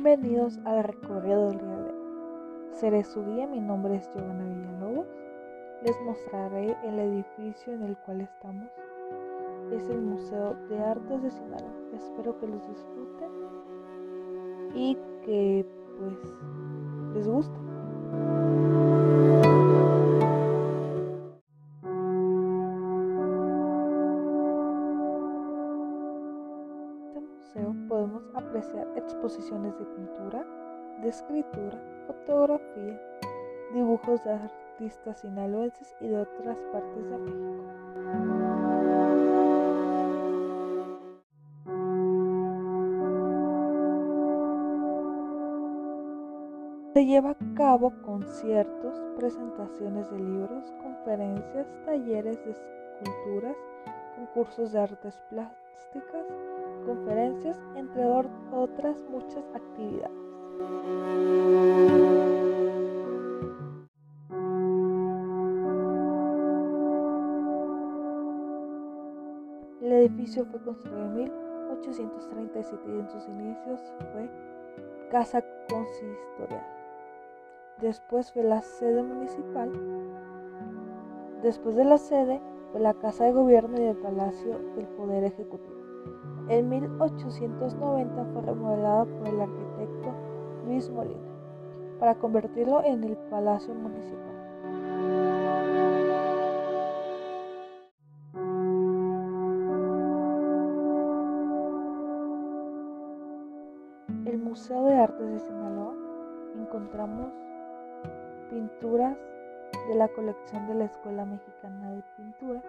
Bienvenidos al recorrido del día de hoy. Seré su guía, mi nombre es Giovanna Villalobos. Les mostraré el edificio en el cual estamos. Es el Museo de Artes de Sinaloa. Espero que los disfruten y que pues les guste. Apreciar exposiciones de pintura, de escritura, fotografía, dibujos de artistas sinaloenses y de otras partes de México. Se lleva a cabo conciertos, presentaciones de libros, conferencias, talleres de esculturas, concursos de artes plásticas, conferencias, entre otras muchas actividades. El edificio fue construido en 1837 y en sus inicios fue casa consistorial. Después fue la sede municipal. Después de la sede fue la casa de gobierno y el palacio del poder ejecutivo. En 1890 fue remodelado por el arquitecto Luis Molina para convertirlo en el Palacio Municipal. El Museo de Artes de Sinaloa encontramos pinturas de la colección de la Escuela Mexicana de Pintura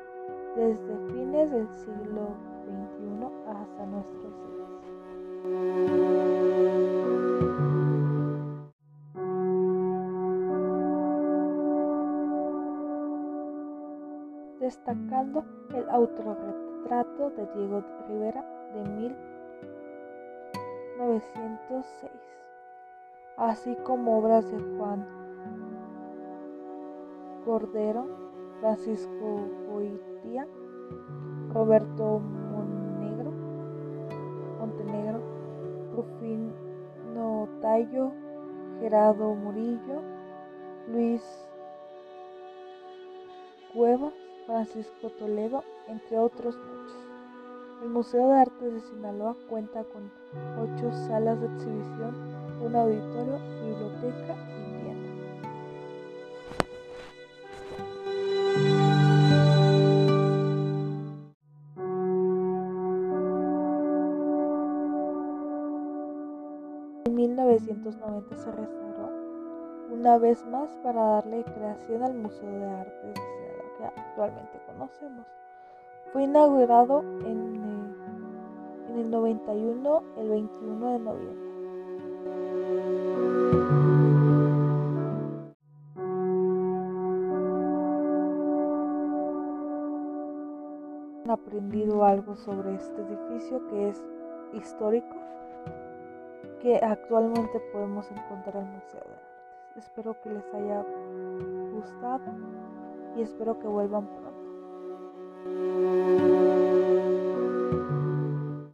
desde fines del siglo XXI hasta nuestros días. Destacando el autorretrato de Diego Rivera de 1906, así como obras de Juan Cordero, Francisco Boitía, Roberto Rufino Tallo, Gerardo Murillo, Luis Cuevas, Francisco Toledo, entre otros muchos. El Museo de Arte de Sinaloa cuenta con ocho salas de exhibición, un auditorio, biblioteca y 1990 se restauró una vez más para darle creación al Museo de Arte de Sinaloa que actualmente conocemos. Fue inaugurado en, eh, en el 91, el 21 de noviembre. ¿Han aprendido algo sobre este edificio que es histórico? Que actualmente podemos encontrar en el Museo de Artes. Espero que les haya gustado y espero que vuelvan pronto.